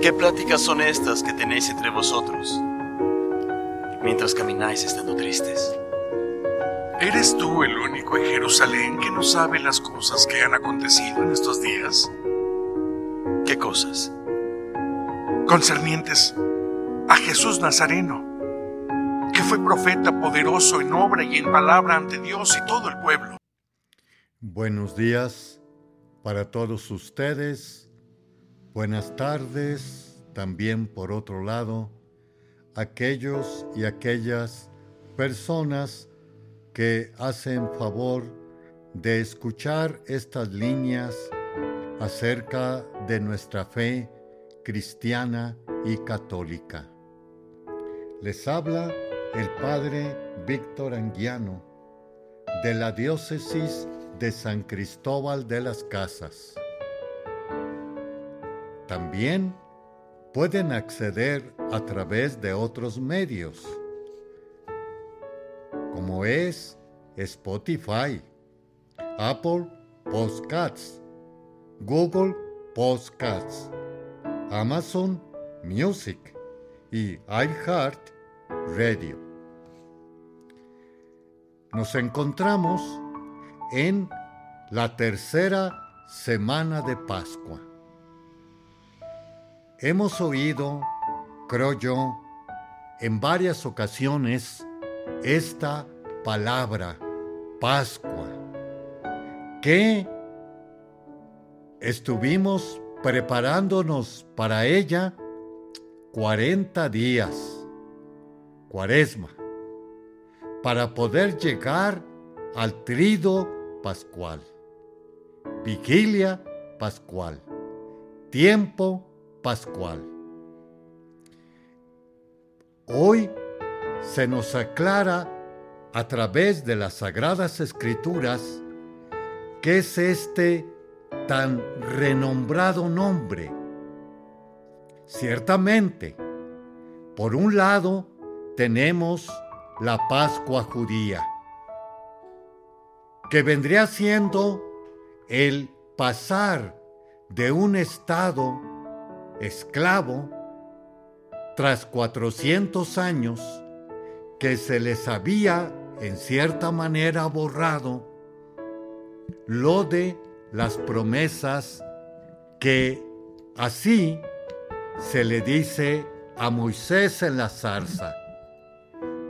¿Qué pláticas son estas que tenéis entre vosotros mientras camináis estando tristes? ¿Eres tú el único en Jerusalén que no sabe las cosas que han acontecido en estos días? ¿Qué cosas? Concernientes a Jesús Nazareno, que fue profeta poderoso en obra y en palabra ante Dios y todo el pueblo. Buenos días para todos ustedes. Buenas tardes también por otro lado, aquellos y aquellas personas que hacen favor de escuchar estas líneas acerca de nuestra fe cristiana y católica. Les habla el Padre Víctor Anguiano de la Diócesis de San Cristóbal de las Casas. También pueden acceder a través de otros medios como es Spotify, Apple Podcasts, Google Podcasts, Amazon Music y iHeart Radio. Nos encontramos en la tercera semana de Pascua. Hemos oído, creo yo, en varias ocasiones esta palabra, Pascua, que estuvimos preparándonos para ella 40 días, cuaresma, para poder llegar al trido pascual, vigilia pascual, tiempo pascual. Hoy se nos aclara a través de las sagradas escrituras qué es este tan renombrado nombre. Ciertamente, por un lado tenemos la Pascua judía, que vendría siendo el pasar de un estado esclavo tras 400 años que se les había en cierta manera borrado lo de las promesas que así se le dice a Moisés en la zarza.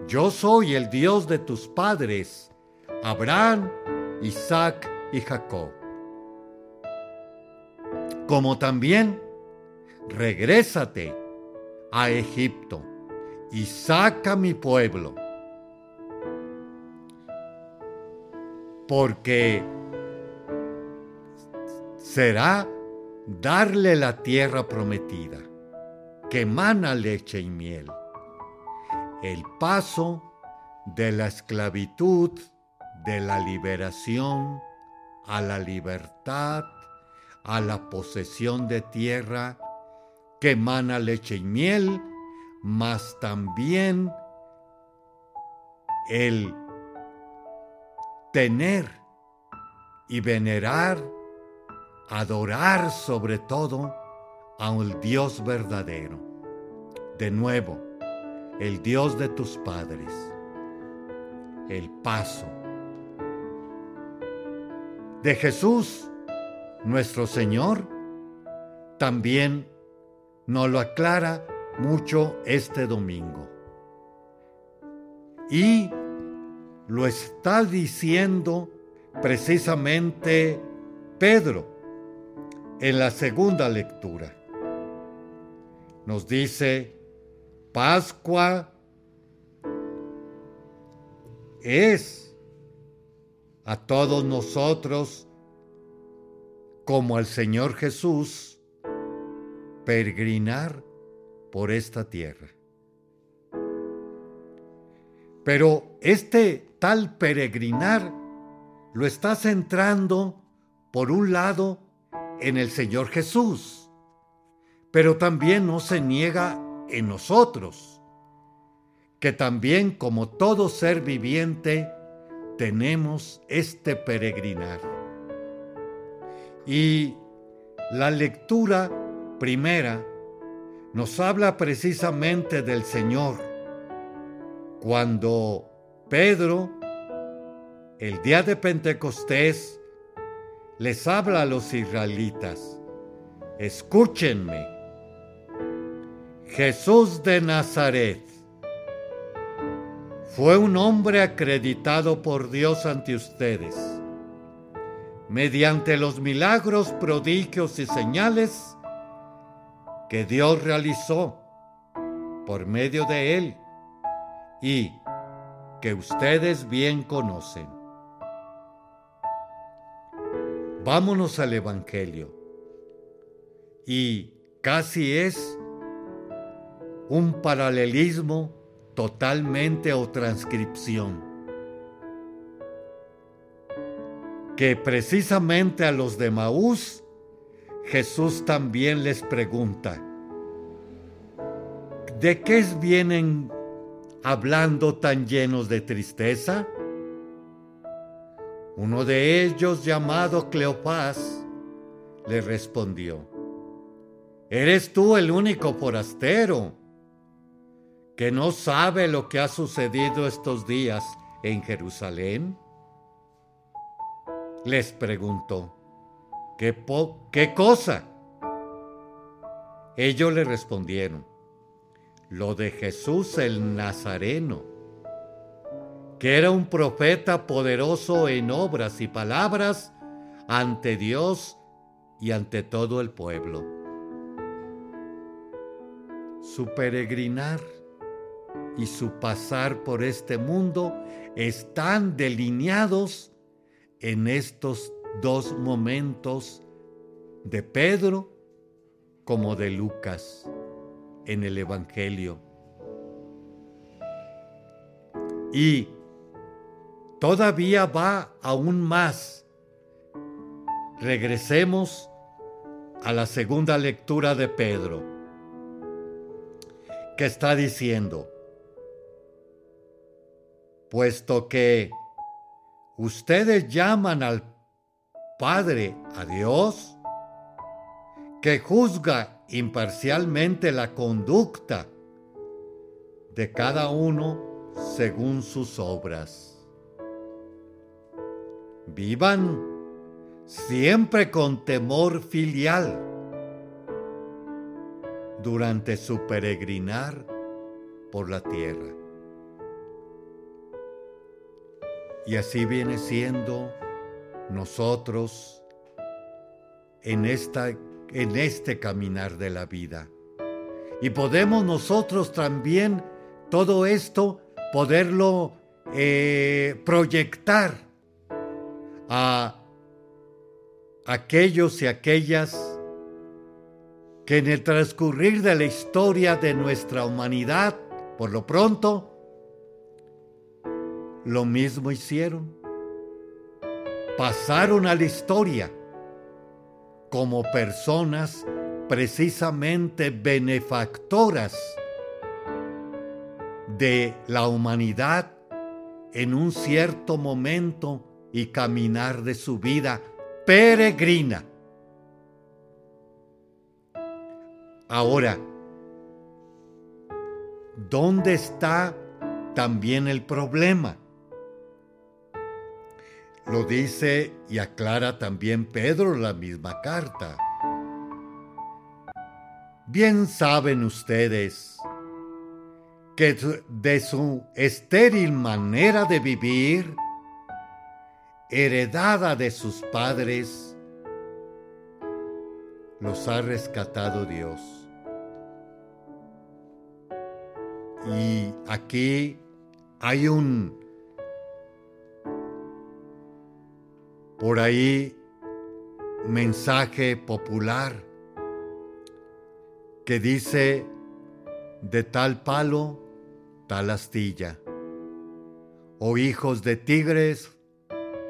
Yo soy el Dios de tus padres, Abraham, Isaac y Jacob. Como también, regrésate a Egipto y saca mi pueblo. Porque será darle la tierra prometida, que emana leche y miel. El paso de la esclavitud, de la liberación, a la libertad, a la posesión de tierra, que emana leche y miel, mas también el tener y venerar, adorar sobre todo a un Dios verdadero. De nuevo, el Dios de tus padres, el paso de Jesús, nuestro Señor, también nos lo aclara mucho este domingo. Y lo está diciendo precisamente Pedro en la segunda lectura. Nos dice, Pascua es a todos nosotros como al Señor Jesús peregrinar por esta tierra. Pero este tal peregrinar lo está centrando, por un lado, en el Señor Jesús, pero también no se niega en nosotros, que también como todo ser viviente tenemos este peregrinar. Y la lectura primera nos habla precisamente del Señor. Cuando Pedro, el día de Pentecostés, les habla a los israelitas, escúchenme, Jesús de Nazaret fue un hombre acreditado por Dios ante ustedes, mediante los milagros, prodigios y señales que Dios realizó por medio de él y que ustedes bien conocen. Vámonos al Evangelio. Y casi es un paralelismo totalmente o transcripción. Que precisamente a los de Maús, Jesús también les pregunta, ¿de qué vienen hablando tan llenos de tristeza? Uno de ellos, llamado Cleopas, le respondió, ¿eres tú el único forastero que no sabe lo que ha sucedido estos días en Jerusalén? Les preguntó, ¿qué, cosa? Ellos le respondieron, lo de Jesús el Nazareno, que era un profeta poderoso en obras y palabras ante Dios y ante todo el pueblo. Su peregrinar y su pasar por este mundo están delineados en estos dos momentos de Pedro como de Lucas en el Evangelio. Y todavía va aún más. Regresemos a la segunda lectura de Pedro, que está diciendo, puesto que ustedes llaman al Padre a Dios, que juzga imparcialmente la conducta de cada uno según sus obras. Vivan siempre con temor filial durante su peregrinar por la tierra. Y así viene siendo nosotros en esta en este caminar de la vida. Y podemos nosotros también todo esto poderlo eh, proyectar a aquellos y aquellas que en el transcurrir de la historia de nuestra humanidad, por lo pronto, lo mismo hicieron. Pasaron a la historia como personas precisamente benefactoras de la humanidad en un cierto momento y caminar de su vida peregrina. Ahora, ¿dónde está también el problema? Lo dice y aclara también Pedro la misma carta. Bien saben ustedes que de su estéril manera de vivir, heredada de sus padres, los ha rescatado Dios. Y aquí hay un por ahí mensaje popular que dice, de tal palo, tal astilla. O hijos de tigres,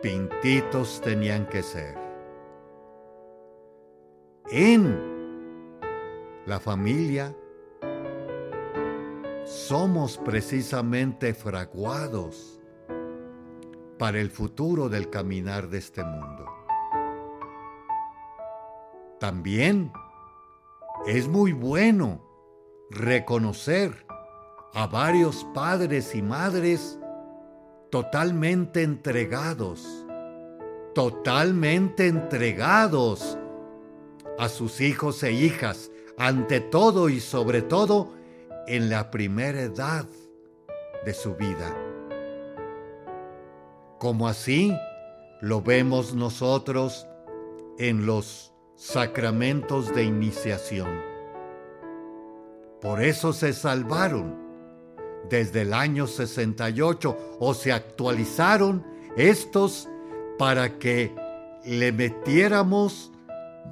pintitos tenían que ser. En la familia somos precisamente fraguados para el futuro del caminar de este mundo. También es muy bueno reconocer a varios padres y madres totalmente entregados, totalmente entregados a sus hijos e hijas, ante todo y sobre todo en la primera edad de su vida. Como así lo vemos nosotros en los sacramentos de iniciación. Por eso se salvaron desde el año 68 o se actualizaron estos para que le metiéramos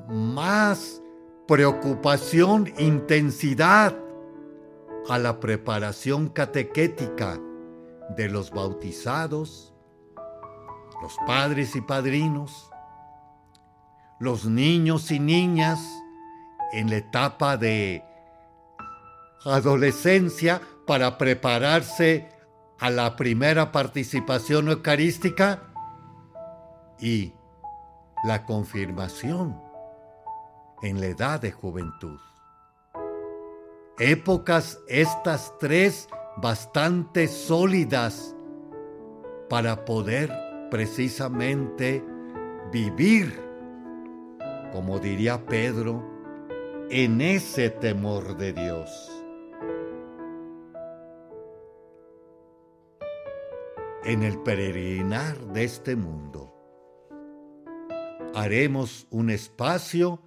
más preocupación, intensidad a la preparación catequética de los bautizados, los padres y padrinos, los niños y niñas en la etapa de adolescencia para prepararse a la primera participación eucarística y la confirmación en la edad de juventud. Épocas estas tres bastante sólidas para poder precisamente vivir, como diría Pedro, en ese temor de Dios. En el peregrinar de este mundo, haremos un espacio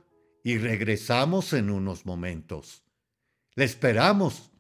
y regresamos en unos momentos. Le esperamos.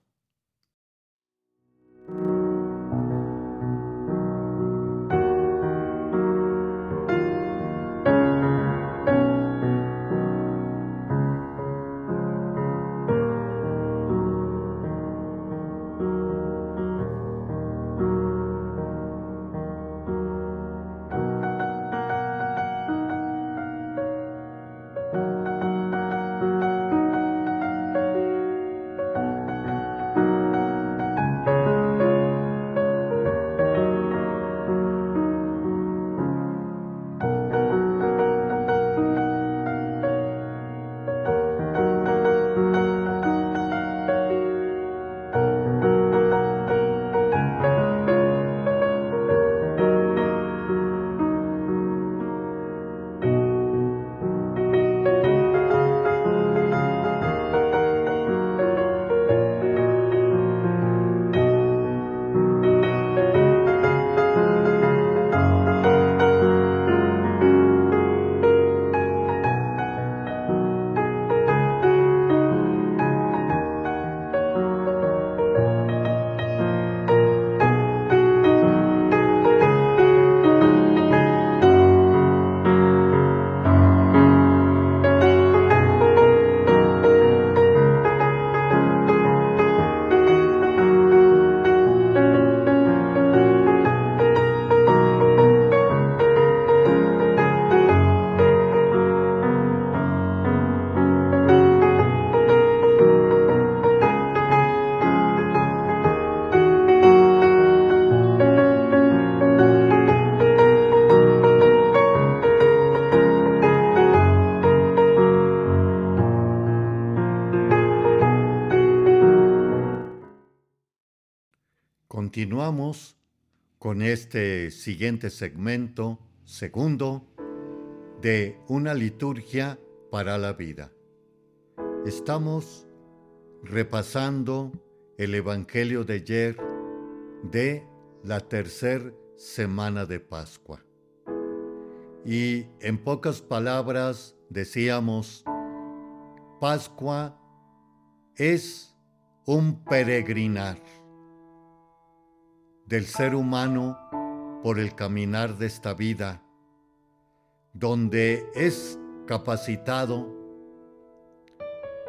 Con este siguiente segmento, segundo, de una liturgia para la vida. Estamos repasando el Evangelio de ayer de la tercera semana de Pascua. Y en pocas palabras decíamos, Pascua es un peregrinar del ser humano por el caminar de esta vida, donde es capacitado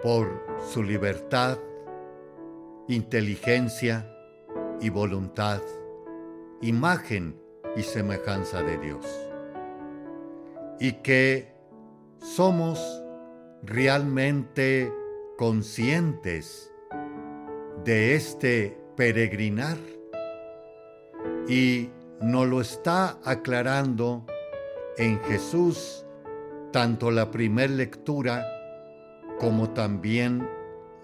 por su libertad, inteligencia y voluntad, imagen y semejanza de Dios. Y que somos realmente conscientes de este peregrinar y nos lo está aclarando en Jesús tanto la primera lectura como también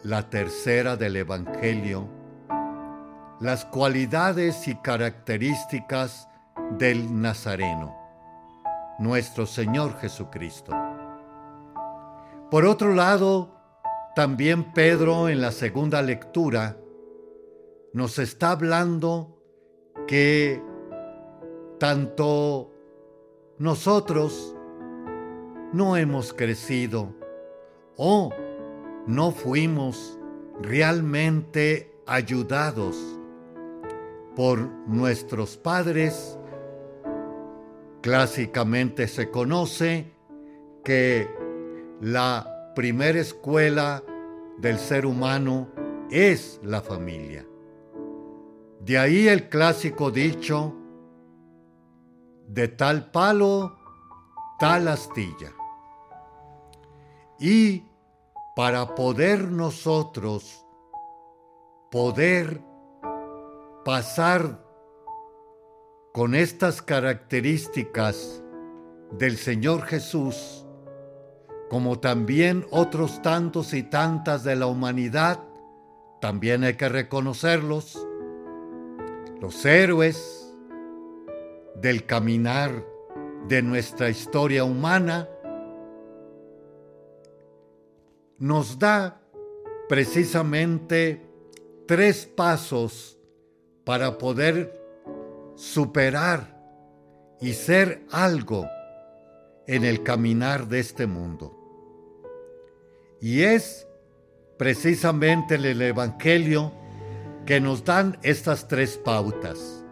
la tercera del Evangelio, las cualidades y características del Nazareno, nuestro Señor Jesucristo. Por otro lado, también Pedro en la segunda lectura nos está hablando que tanto nosotros no hemos crecido o no fuimos realmente ayudados por nuestros padres. Clásicamente se conoce que la primera escuela del ser humano es la familia. De ahí el clásico dicho, de tal palo, tal astilla. Y para poder nosotros poder pasar con estas características del Señor Jesús, como también otros tantos y tantas de la humanidad, también hay que reconocerlos, los héroes del caminar de nuestra historia humana, nos da precisamente tres pasos para poder superar y ser algo en el caminar de este mundo. Y es precisamente el Evangelio que nos dan estas tres pautas.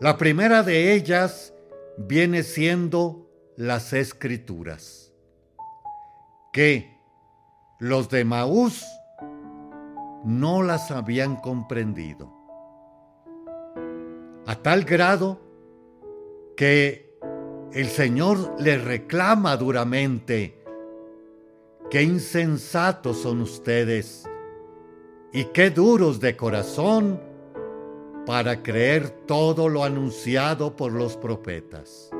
La primera de ellas viene siendo las escrituras, que los de Maús no las habían comprendido. A tal grado que el Señor le reclama duramente, qué insensatos son ustedes y qué duros de corazón para creer todo lo anunciado por los profetas.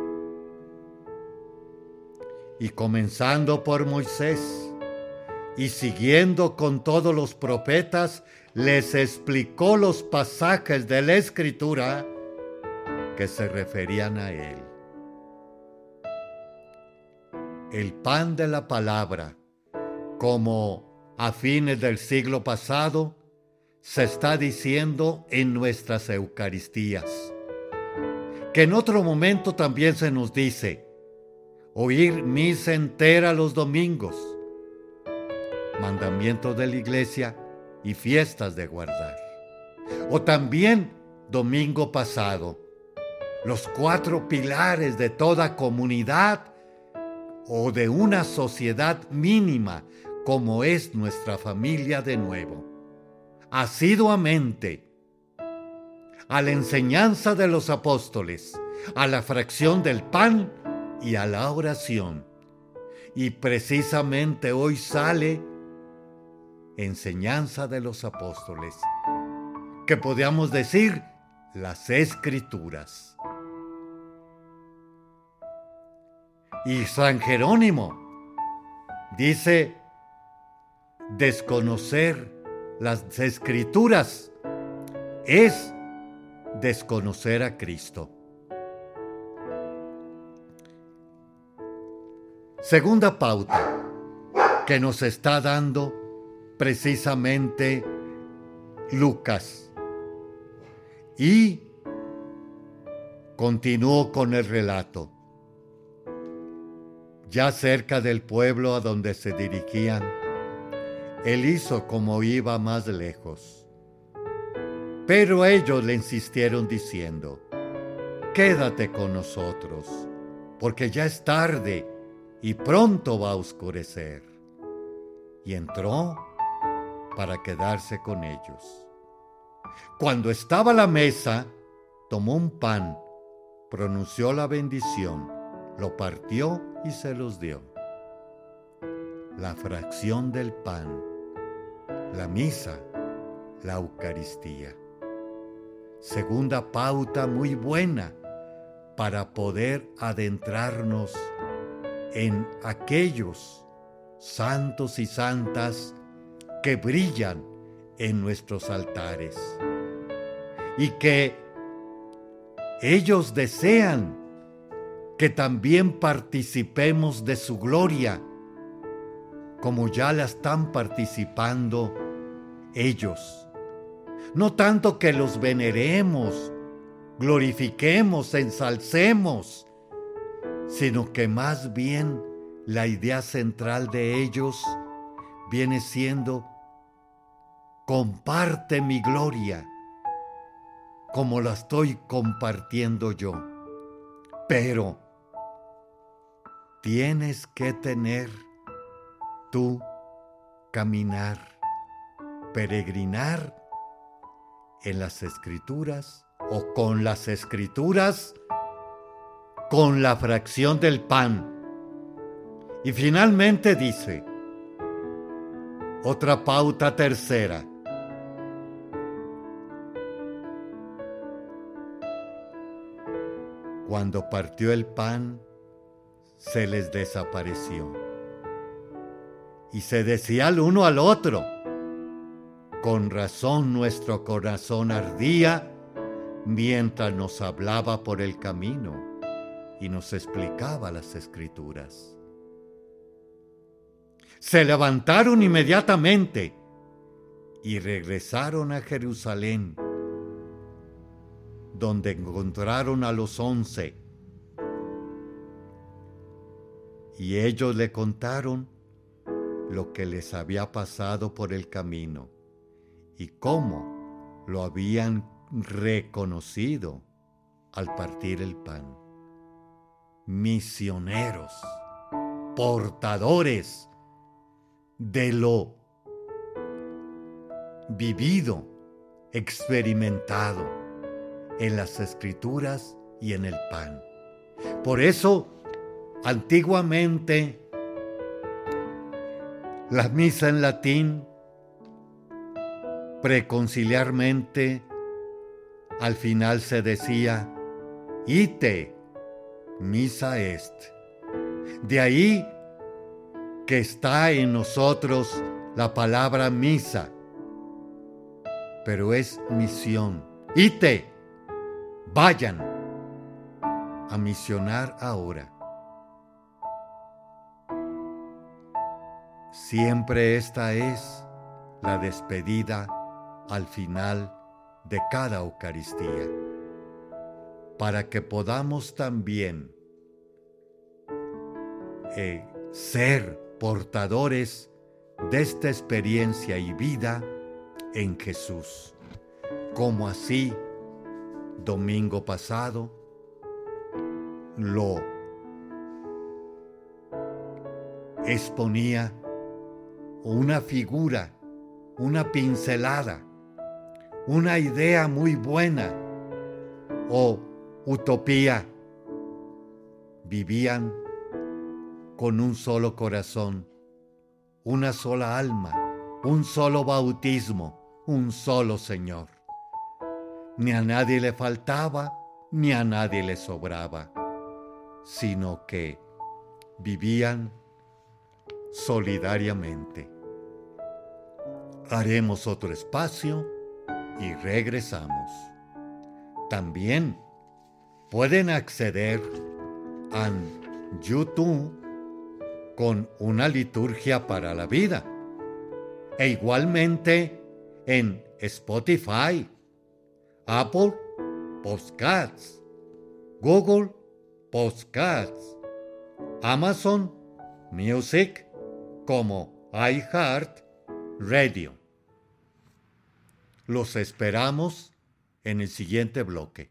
Y comenzando por Moisés, y siguiendo con todos los profetas, les explicó los pasajes de la escritura que se referían a él. El pan de la palabra, como a fines del siglo pasado, se está diciendo en nuestras Eucaristías. Que en otro momento también se nos dice, oír misa entera los domingos mandamientos de la iglesia y fiestas de guardar. O también, domingo pasado, los cuatro pilares de toda comunidad o de una sociedad mínima como es nuestra familia de nuevo. Asiduamente, a la enseñanza de los apóstoles, a la fracción del pan y a la oración. Y precisamente hoy sale enseñanza de los apóstoles, que podríamos decir las escrituras. Y San Jerónimo dice, desconocer las escrituras es desconocer a Cristo. Segunda pauta que nos está dando precisamente Lucas. Y continuó con el relato. Ya cerca del pueblo a donde se dirigían, él hizo como iba más lejos. Pero ellos le insistieron diciendo, Quédate con nosotros, porque ya es tarde y pronto va a oscurecer. Y entró para quedarse con ellos. Cuando estaba a la mesa, tomó un pan, pronunció la bendición, lo partió y se los dio. La fracción del pan, la misa, la Eucaristía. Segunda pauta muy buena para poder adentrarnos en aquellos santos y santas que brillan en nuestros altares y que ellos desean que también participemos de su gloria, como ya la están participando ellos. No tanto que los veneremos, glorifiquemos, ensalcemos, sino que más bien la idea central de ellos viene siendo, comparte mi gloria como la estoy compartiendo yo. Pero tienes que tener tú caminar, peregrinar en las escrituras o con las escrituras, con la fracción del pan. Y finalmente dice, otra pauta tercera, Cuando partió el pan, se les desapareció. Y se decía el uno al otro, con razón nuestro corazón ardía mientras nos hablaba por el camino y nos explicaba las escrituras. Se levantaron inmediatamente y regresaron a Jerusalén donde encontraron a los once. Y ellos le contaron lo que les había pasado por el camino y cómo lo habían reconocido al partir el pan. Misioneros, portadores de lo vivido, experimentado en las escrituras y en el pan. Por eso, antiguamente, la misa en latín, preconciliarmente, al final se decía, ite, misa est. De ahí que está en nosotros la palabra misa, pero es misión. Ite, Vayan a misionar ahora. Siempre esta es la despedida al final de cada Eucaristía, para que podamos también eh, ser portadores de esta experiencia y vida en Jesús, como así domingo pasado lo exponía una figura, una pincelada, una idea muy buena o utopía. Vivían con un solo corazón, una sola alma, un solo bautismo, un solo Señor. Ni a nadie le faltaba, ni a nadie le sobraba, sino que vivían solidariamente. Haremos otro espacio y regresamos. También pueden acceder a YouTube con una liturgia para la vida. E igualmente en Spotify Apple Podcasts, Google Podcasts, Amazon Music como iHeart Radio. Los esperamos en el siguiente bloque.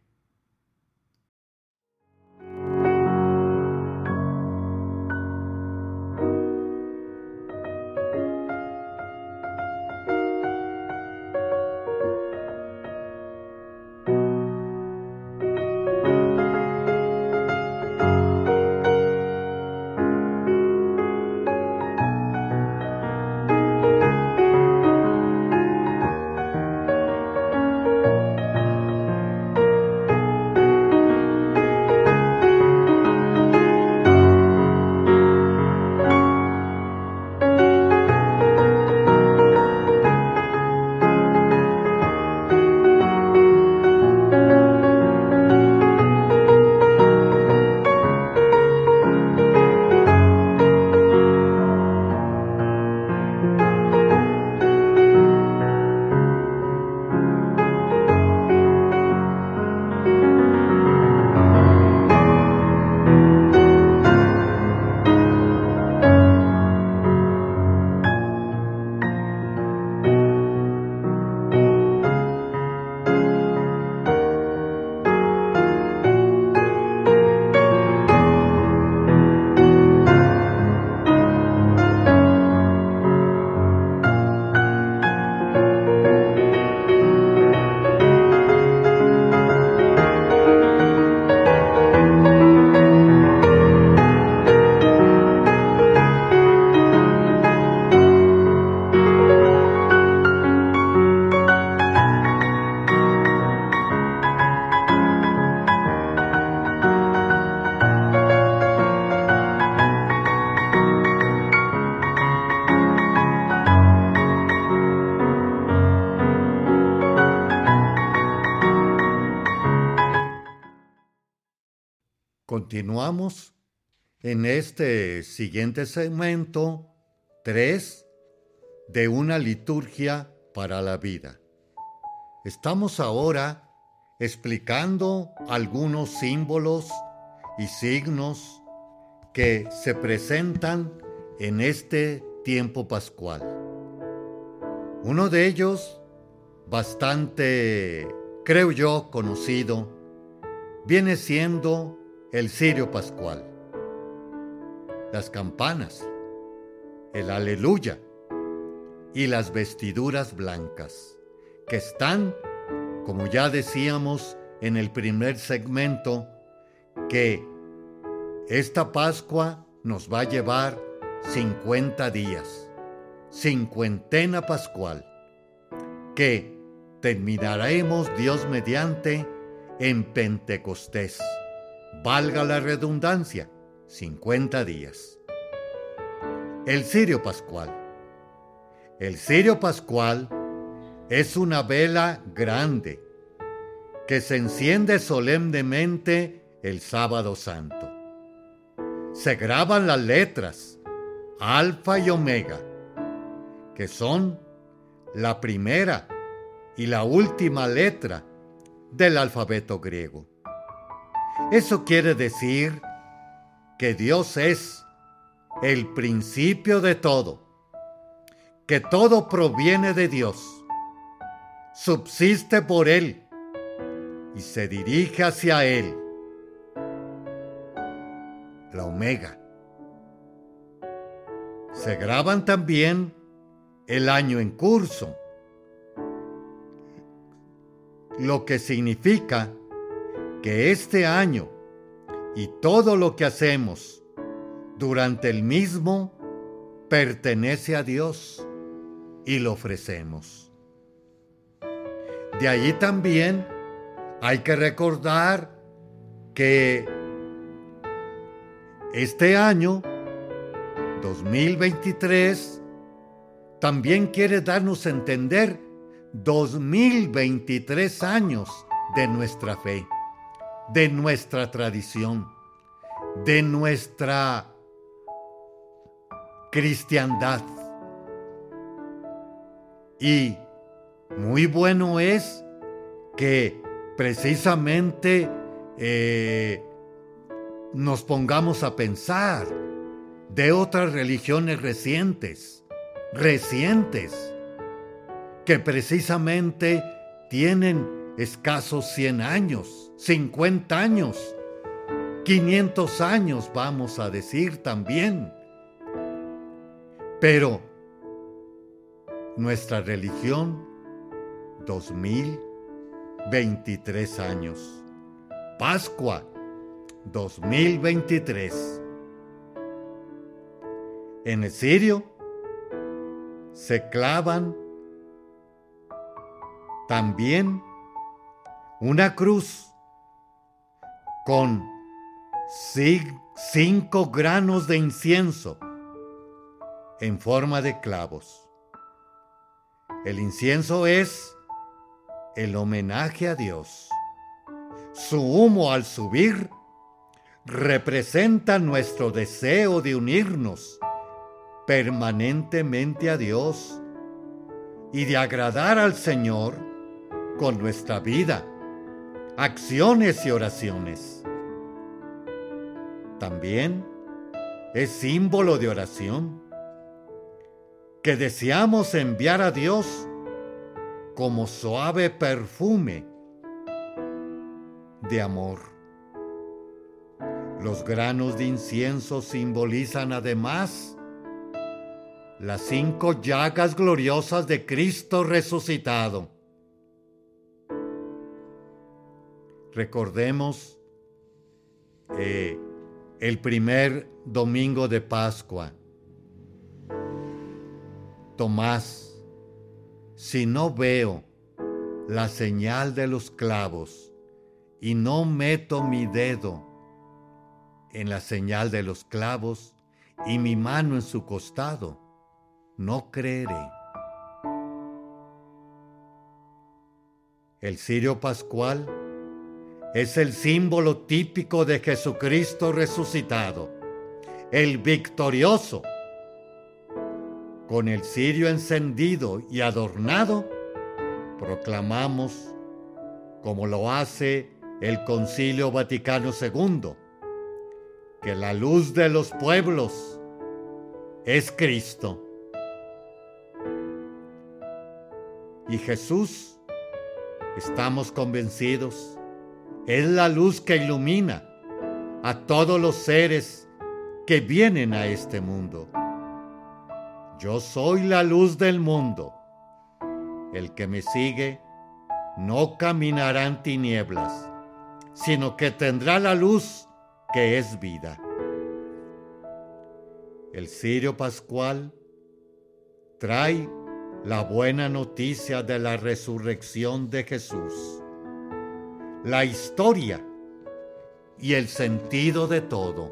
Continuamos en este siguiente segmento 3 de una liturgia para la vida. Estamos ahora explicando algunos símbolos y signos que se presentan en este tiempo pascual. Uno de ellos, bastante, creo yo, conocido, viene siendo el cirio pascual. Las campanas, el aleluya y las vestiduras blancas, que están, como ya decíamos en el primer segmento, que esta Pascua nos va a llevar 50 días, cincuentena pascual, que terminaremos Dios mediante en Pentecostés. Valga la redundancia, 50 días. El cirio pascual. El cirio pascual es una vela grande que se enciende solemnemente el sábado santo. Se graban las letras alfa y omega, que son la primera y la última letra del alfabeto griego. Eso quiere decir que Dios es el principio de todo, que todo proviene de Dios, subsiste por Él y se dirige hacia Él. La omega. Se graban también el año en curso, lo que significa que este año y todo lo que hacemos durante el mismo pertenece a Dios y lo ofrecemos. De allí también hay que recordar que este año 2023 también quiere darnos a entender 2023 años de nuestra fe, de nuestra tradición, de nuestra cristiandad. Y muy bueno es que precisamente eh, nos pongamos a pensar de otras religiones recientes, recientes, que precisamente tienen escasos 100 años, 50 años, 500 años vamos a decir también. Pero nuestra religión, 2023 años. Pascua, 2023. En el sirio se clavan también una cruz con cinco granos de incienso en forma de clavos. El incienso es el homenaje a Dios. Su humo al subir representa nuestro deseo de unirnos permanentemente a Dios y de agradar al Señor con nuestra vida, acciones y oraciones. También es símbolo de oración que deseamos enviar a Dios como suave perfume de amor. Los granos de incienso simbolizan además las cinco llagas gloriosas de Cristo resucitado. Recordemos eh, el primer domingo de Pascua. Tomás, si no veo la señal de los clavos y no meto mi dedo en la señal de los clavos y mi mano en su costado, no creeré. El cirio pascual es el símbolo típico de Jesucristo resucitado, el victorioso. Con el cirio encendido y adornado, proclamamos, como lo hace el Concilio Vaticano II, que la luz de los pueblos es Cristo. Y Jesús, estamos convencidos, es la luz que ilumina a todos los seres que vienen a este mundo. Yo soy la luz del mundo. El que me sigue no caminará en tinieblas, sino que tendrá la luz que es vida. El cirio pascual trae la buena noticia de la resurrección de Jesús, la historia y el sentido de todo.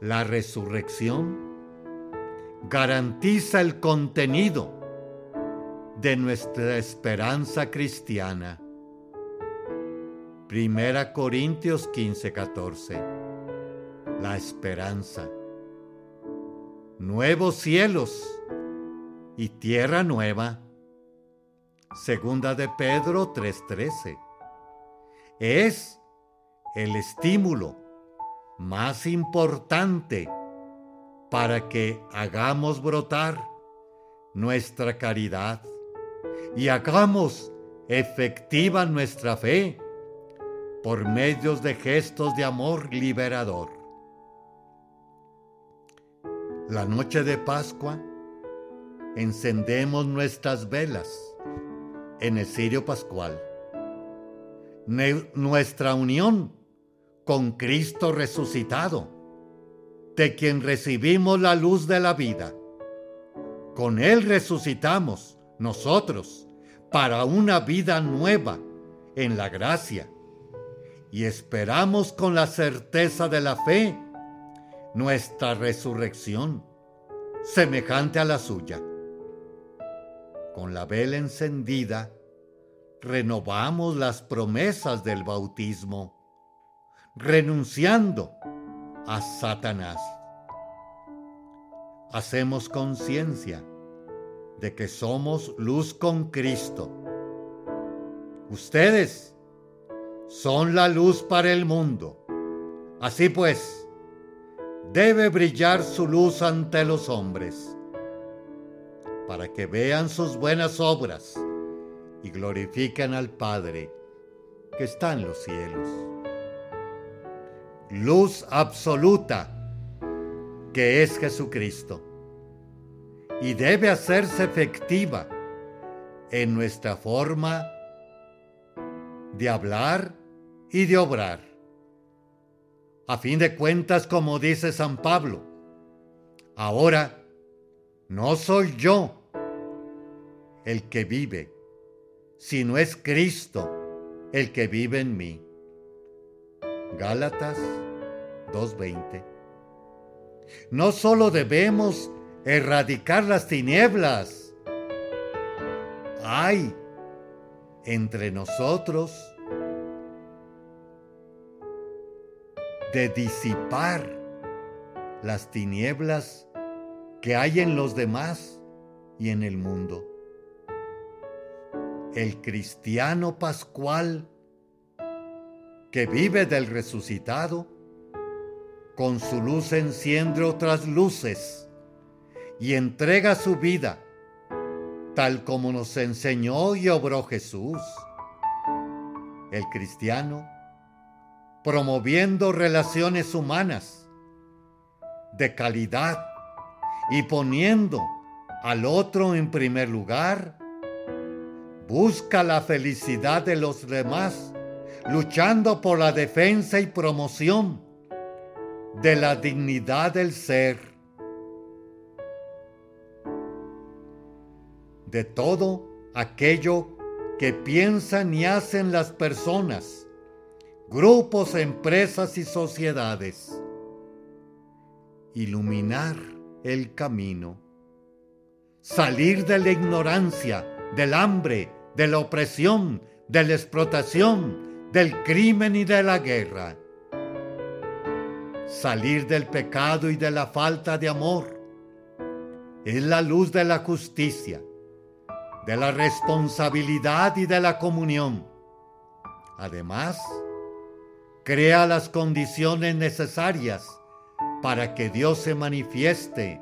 La resurrección garantiza el contenido de nuestra esperanza cristiana. Primera Corintios 15, 14. La esperanza. Nuevos cielos y tierra nueva. Segunda de Pedro 3:13. Es el estímulo más importante para que hagamos brotar nuestra caridad y hagamos efectiva nuestra fe por medios de gestos de amor liberador. La noche de Pascua encendemos nuestras velas en pascual. nuestra unión con Cristo resucitado, de quien recibimos la luz de la vida. Con Él resucitamos nosotros para una vida nueva en la gracia y esperamos con la certeza de la fe nuestra resurrección, semejante a la suya. Con la vela encendida, renovamos las promesas del bautismo, renunciando a Satanás. Hacemos conciencia de que somos luz con Cristo. Ustedes son la luz para el mundo. Así pues, debe brillar su luz ante los hombres, para que vean sus buenas obras y glorifiquen al Padre que está en los cielos. Luz absoluta que es Jesucristo y debe hacerse efectiva en nuestra forma de hablar y de obrar. A fin de cuentas, como dice San Pablo, ahora no soy yo el que vive, sino es Cristo el que vive en mí. Gálatas 2.20. No solo debemos erradicar las tinieblas, hay entre nosotros de disipar las tinieblas que hay en los demás y en el mundo. El cristiano pascual que vive del resucitado, con su luz enciende otras luces y entrega su vida tal como nos enseñó y obró Jesús. El cristiano, promoviendo relaciones humanas de calidad y poniendo al otro en primer lugar, busca la felicidad de los demás, luchando por la defensa y promoción de la dignidad del ser de todo aquello que piensan y hacen las personas, grupos, empresas y sociedades. Iluminar el camino. Salir de la ignorancia, del hambre, de la opresión, de la explotación, del crimen y de la guerra. Salir del pecado y de la falta de amor es la luz de la justicia, de la responsabilidad y de la comunión. Además, crea las condiciones necesarias para que Dios se manifieste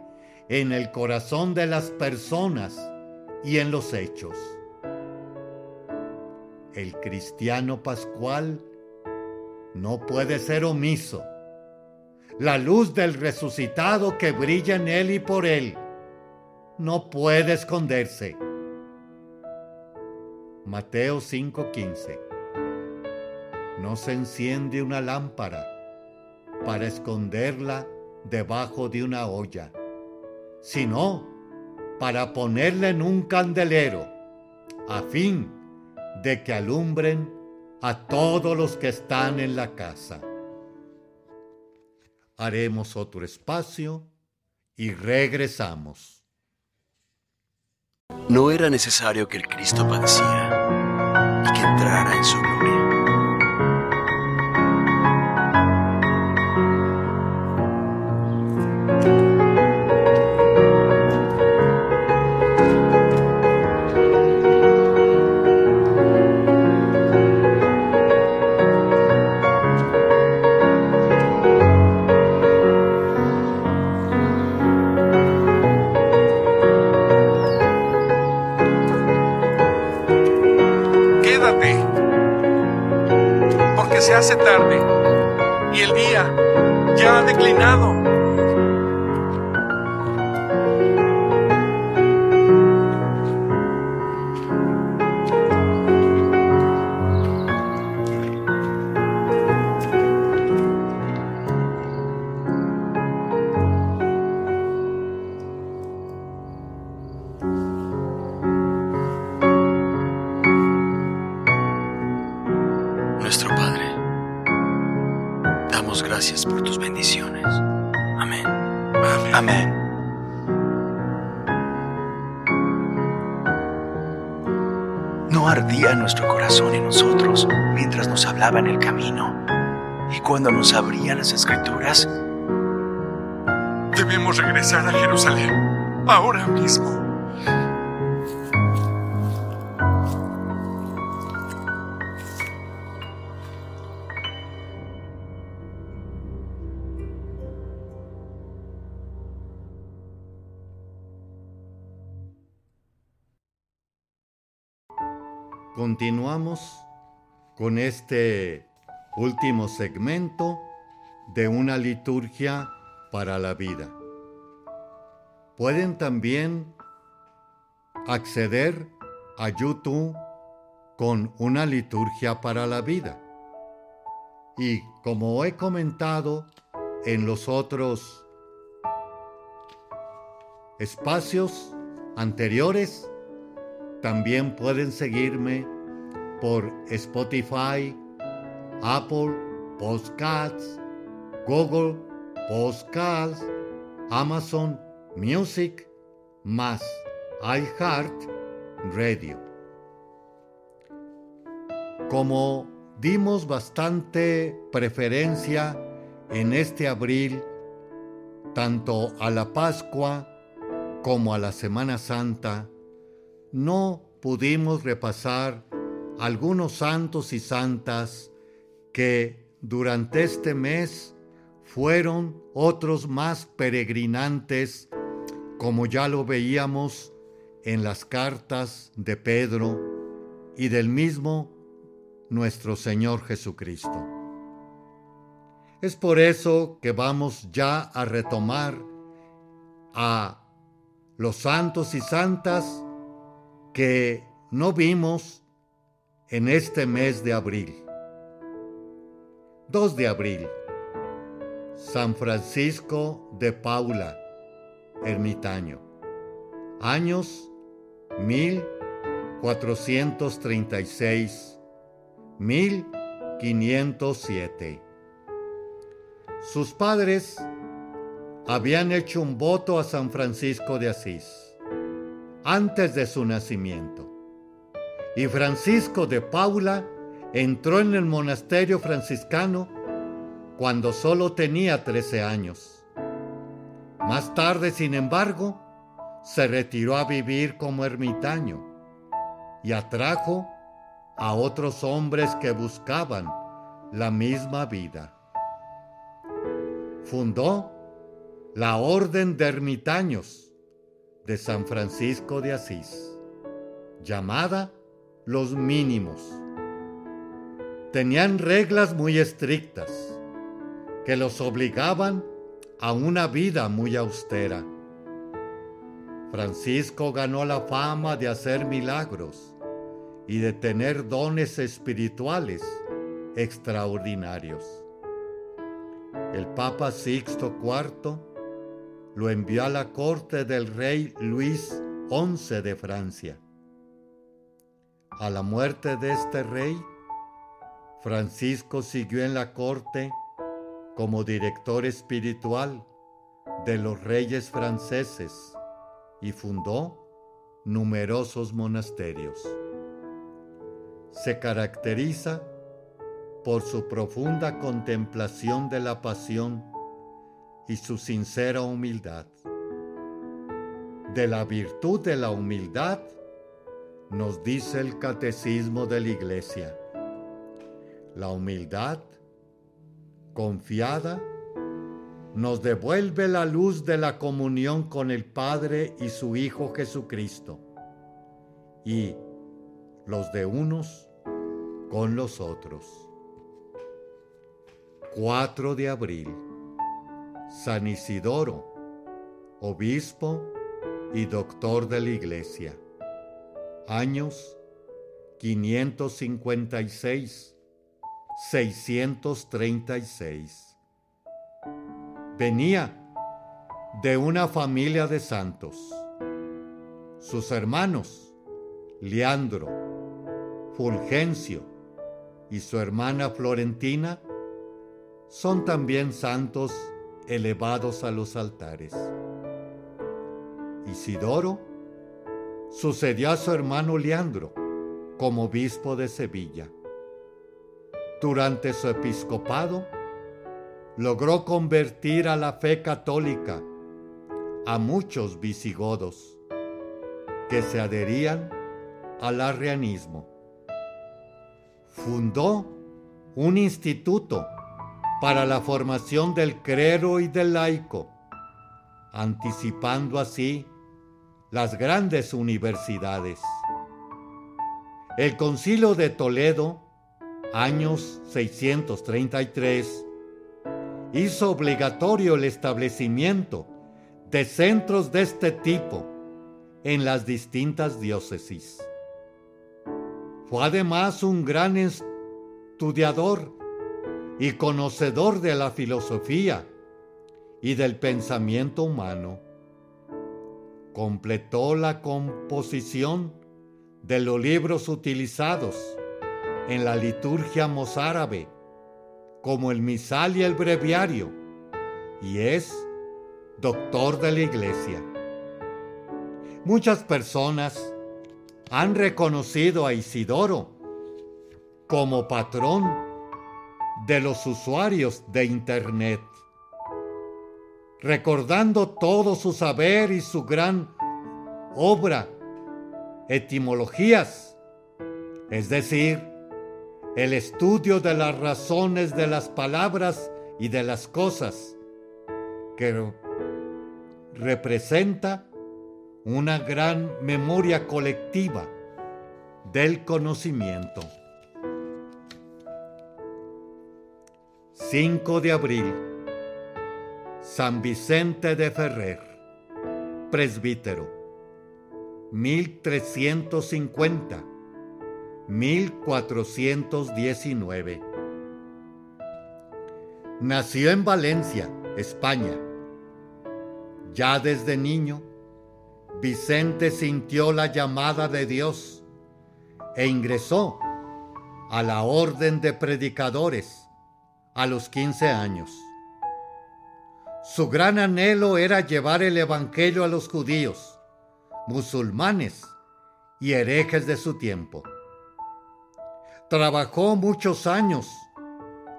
en el corazón de las personas y en los hechos. El cristiano pascual no puede ser omiso. La luz del resucitado que brilla en él y por él no puede esconderse. Mateo 5:15 No se enciende una lámpara para esconderla debajo de una olla, sino para ponerla en un candelero, a fin de que alumbren a todos los que están en la casa. Haremos otro espacio y regresamos. No era necesario que el Cristo padeciera y que entrara en su hace tarde y el día ya ha declinado. No ardía nuestro corazón en nosotros mientras nos hablaba en el camino y cuando nos abría las escrituras. Debemos regresar a Jerusalén ahora mismo. Continuamos con este último segmento de una liturgia para la vida. Pueden también acceder a YouTube con una liturgia para la vida. Y como he comentado en los otros espacios anteriores, también pueden seguirme por Spotify, Apple Podcasts, Google Podcasts, Amazon Music, más iHeart Radio. Como dimos bastante preferencia en este abril, tanto a la Pascua como a la Semana Santa, no pudimos repasar algunos santos y santas que durante este mes fueron otros más peregrinantes, como ya lo veíamos en las cartas de Pedro y del mismo nuestro Señor Jesucristo. Es por eso que vamos ya a retomar a los santos y santas que no vimos en este mes de abril. 2 de abril. San Francisco de Paula, ermitaño. Años 1436, 1507. Sus padres habían hecho un voto a San Francisco de Asís antes de su nacimiento. Y Francisco de Paula entró en el monasterio franciscano cuando solo tenía 13 años. Más tarde, sin embargo, se retiró a vivir como ermitaño y atrajo a otros hombres que buscaban la misma vida. Fundó la Orden de Ermitaños de San Francisco de Asís, llamada los mínimos. Tenían reglas muy estrictas que los obligaban a una vida muy austera. Francisco ganó la fama de hacer milagros y de tener dones espirituales extraordinarios. El Papa Sixto IV lo envió a la corte del rey Luis XI de Francia. A la muerte de este rey, Francisco siguió en la corte como director espiritual de los reyes franceses y fundó numerosos monasterios. Se caracteriza por su profunda contemplación de la pasión y su sincera humildad. De la virtud de la humildad nos dice el catecismo de la iglesia. La humildad confiada nos devuelve la luz de la comunión con el Padre y su Hijo Jesucristo y los de unos con los otros. 4 de abril. San Isidoro, obispo y doctor de la Iglesia. Años 556, 636. Venía de una familia de santos. Sus hermanos, Leandro, Fulgencio y su hermana Florentina, son también santos elevados a los altares. Isidoro sucedió a su hermano Leandro como obispo de Sevilla. Durante su episcopado, logró convertir a la fe católica a muchos visigodos que se adherían al arrianismo. Fundó un instituto para la formación del clero y del laico, anticipando así las grandes universidades. El concilio de Toledo, años 633, hizo obligatorio el establecimiento de centros de este tipo en las distintas diócesis. Fue además un gran estudiador y conocedor de la filosofía y del pensamiento humano. Completó la composición de los libros utilizados en la liturgia mozárabe, como el misal y el breviario, y es doctor de la iglesia. Muchas personas han reconocido a Isidoro como patrón de los usuarios de Internet, recordando todo su saber y su gran obra, etimologías, es decir, el estudio de las razones de las palabras y de las cosas, que representa una gran memoria colectiva del conocimiento. 5 de abril. San Vicente de Ferrer, presbítero. 1350. 1419. Nació en Valencia, España. Ya desde niño, Vicente sintió la llamada de Dios e ingresó a la orden de predicadores a los 15 años. Su gran anhelo era llevar el Evangelio a los judíos, musulmanes y herejes de su tiempo. trabajó muchos años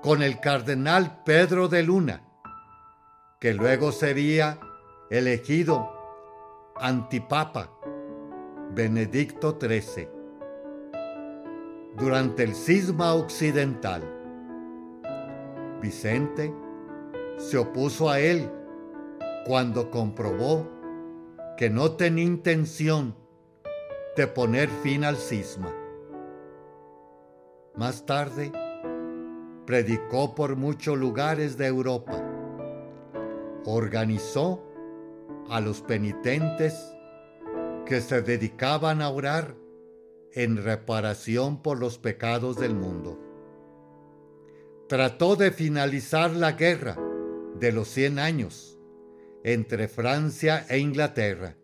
con el cardenal Pedro de Luna, que luego sería elegido antipapa Benedicto XIII durante el cisma occidental. Vicente se opuso a él cuando comprobó que no tenía intención de poner fin al cisma. Más tarde, predicó por muchos lugares de Europa. Organizó a los penitentes que se dedicaban a orar en reparación por los pecados del mundo. Trató de finalizar la guerra de los 100 años entre Francia e Inglaterra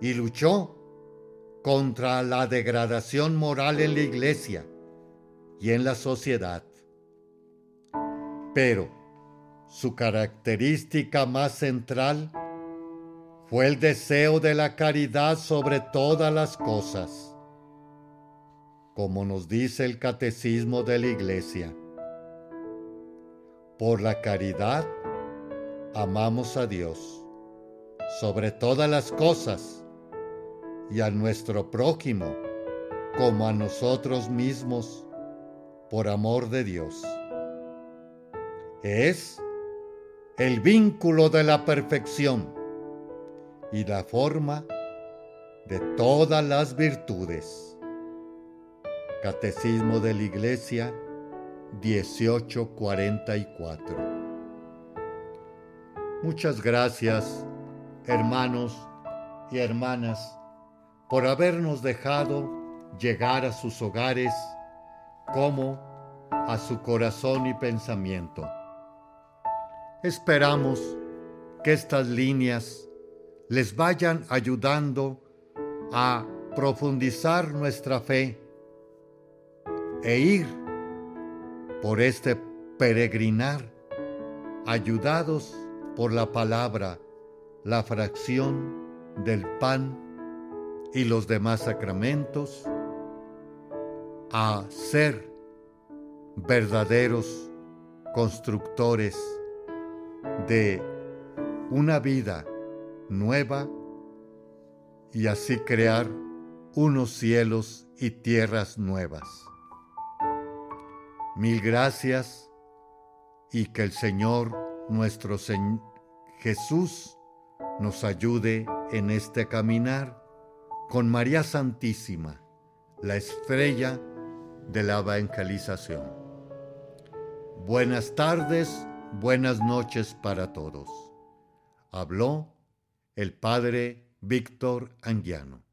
y luchó contra la degradación moral en la iglesia y en la sociedad. Pero su característica más central fue el deseo de la caridad sobre todas las cosas como nos dice el catecismo de la iglesia. Por la caridad amamos a Dios sobre todas las cosas y a nuestro prójimo como a nosotros mismos por amor de Dios. Es el vínculo de la perfección y la forma de todas las virtudes. Catecismo de la Iglesia 1844. Muchas gracias, hermanos y hermanas, por habernos dejado llegar a sus hogares como a su corazón y pensamiento. Esperamos que estas líneas les vayan ayudando a profundizar nuestra fe e ir por este peregrinar, ayudados por la palabra, la fracción del pan y los demás sacramentos, a ser verdaderos constructores de una vida nueva y así crear unos cielos y tierras nuevas. Mil gracias y que el Señor nuestro Señor Jesús nos ayude en este caminar con María Santísima, la estrella de la evangelización. Buenas tardes, buenas noches para todos. Habló el Padre Víctor Anguiano.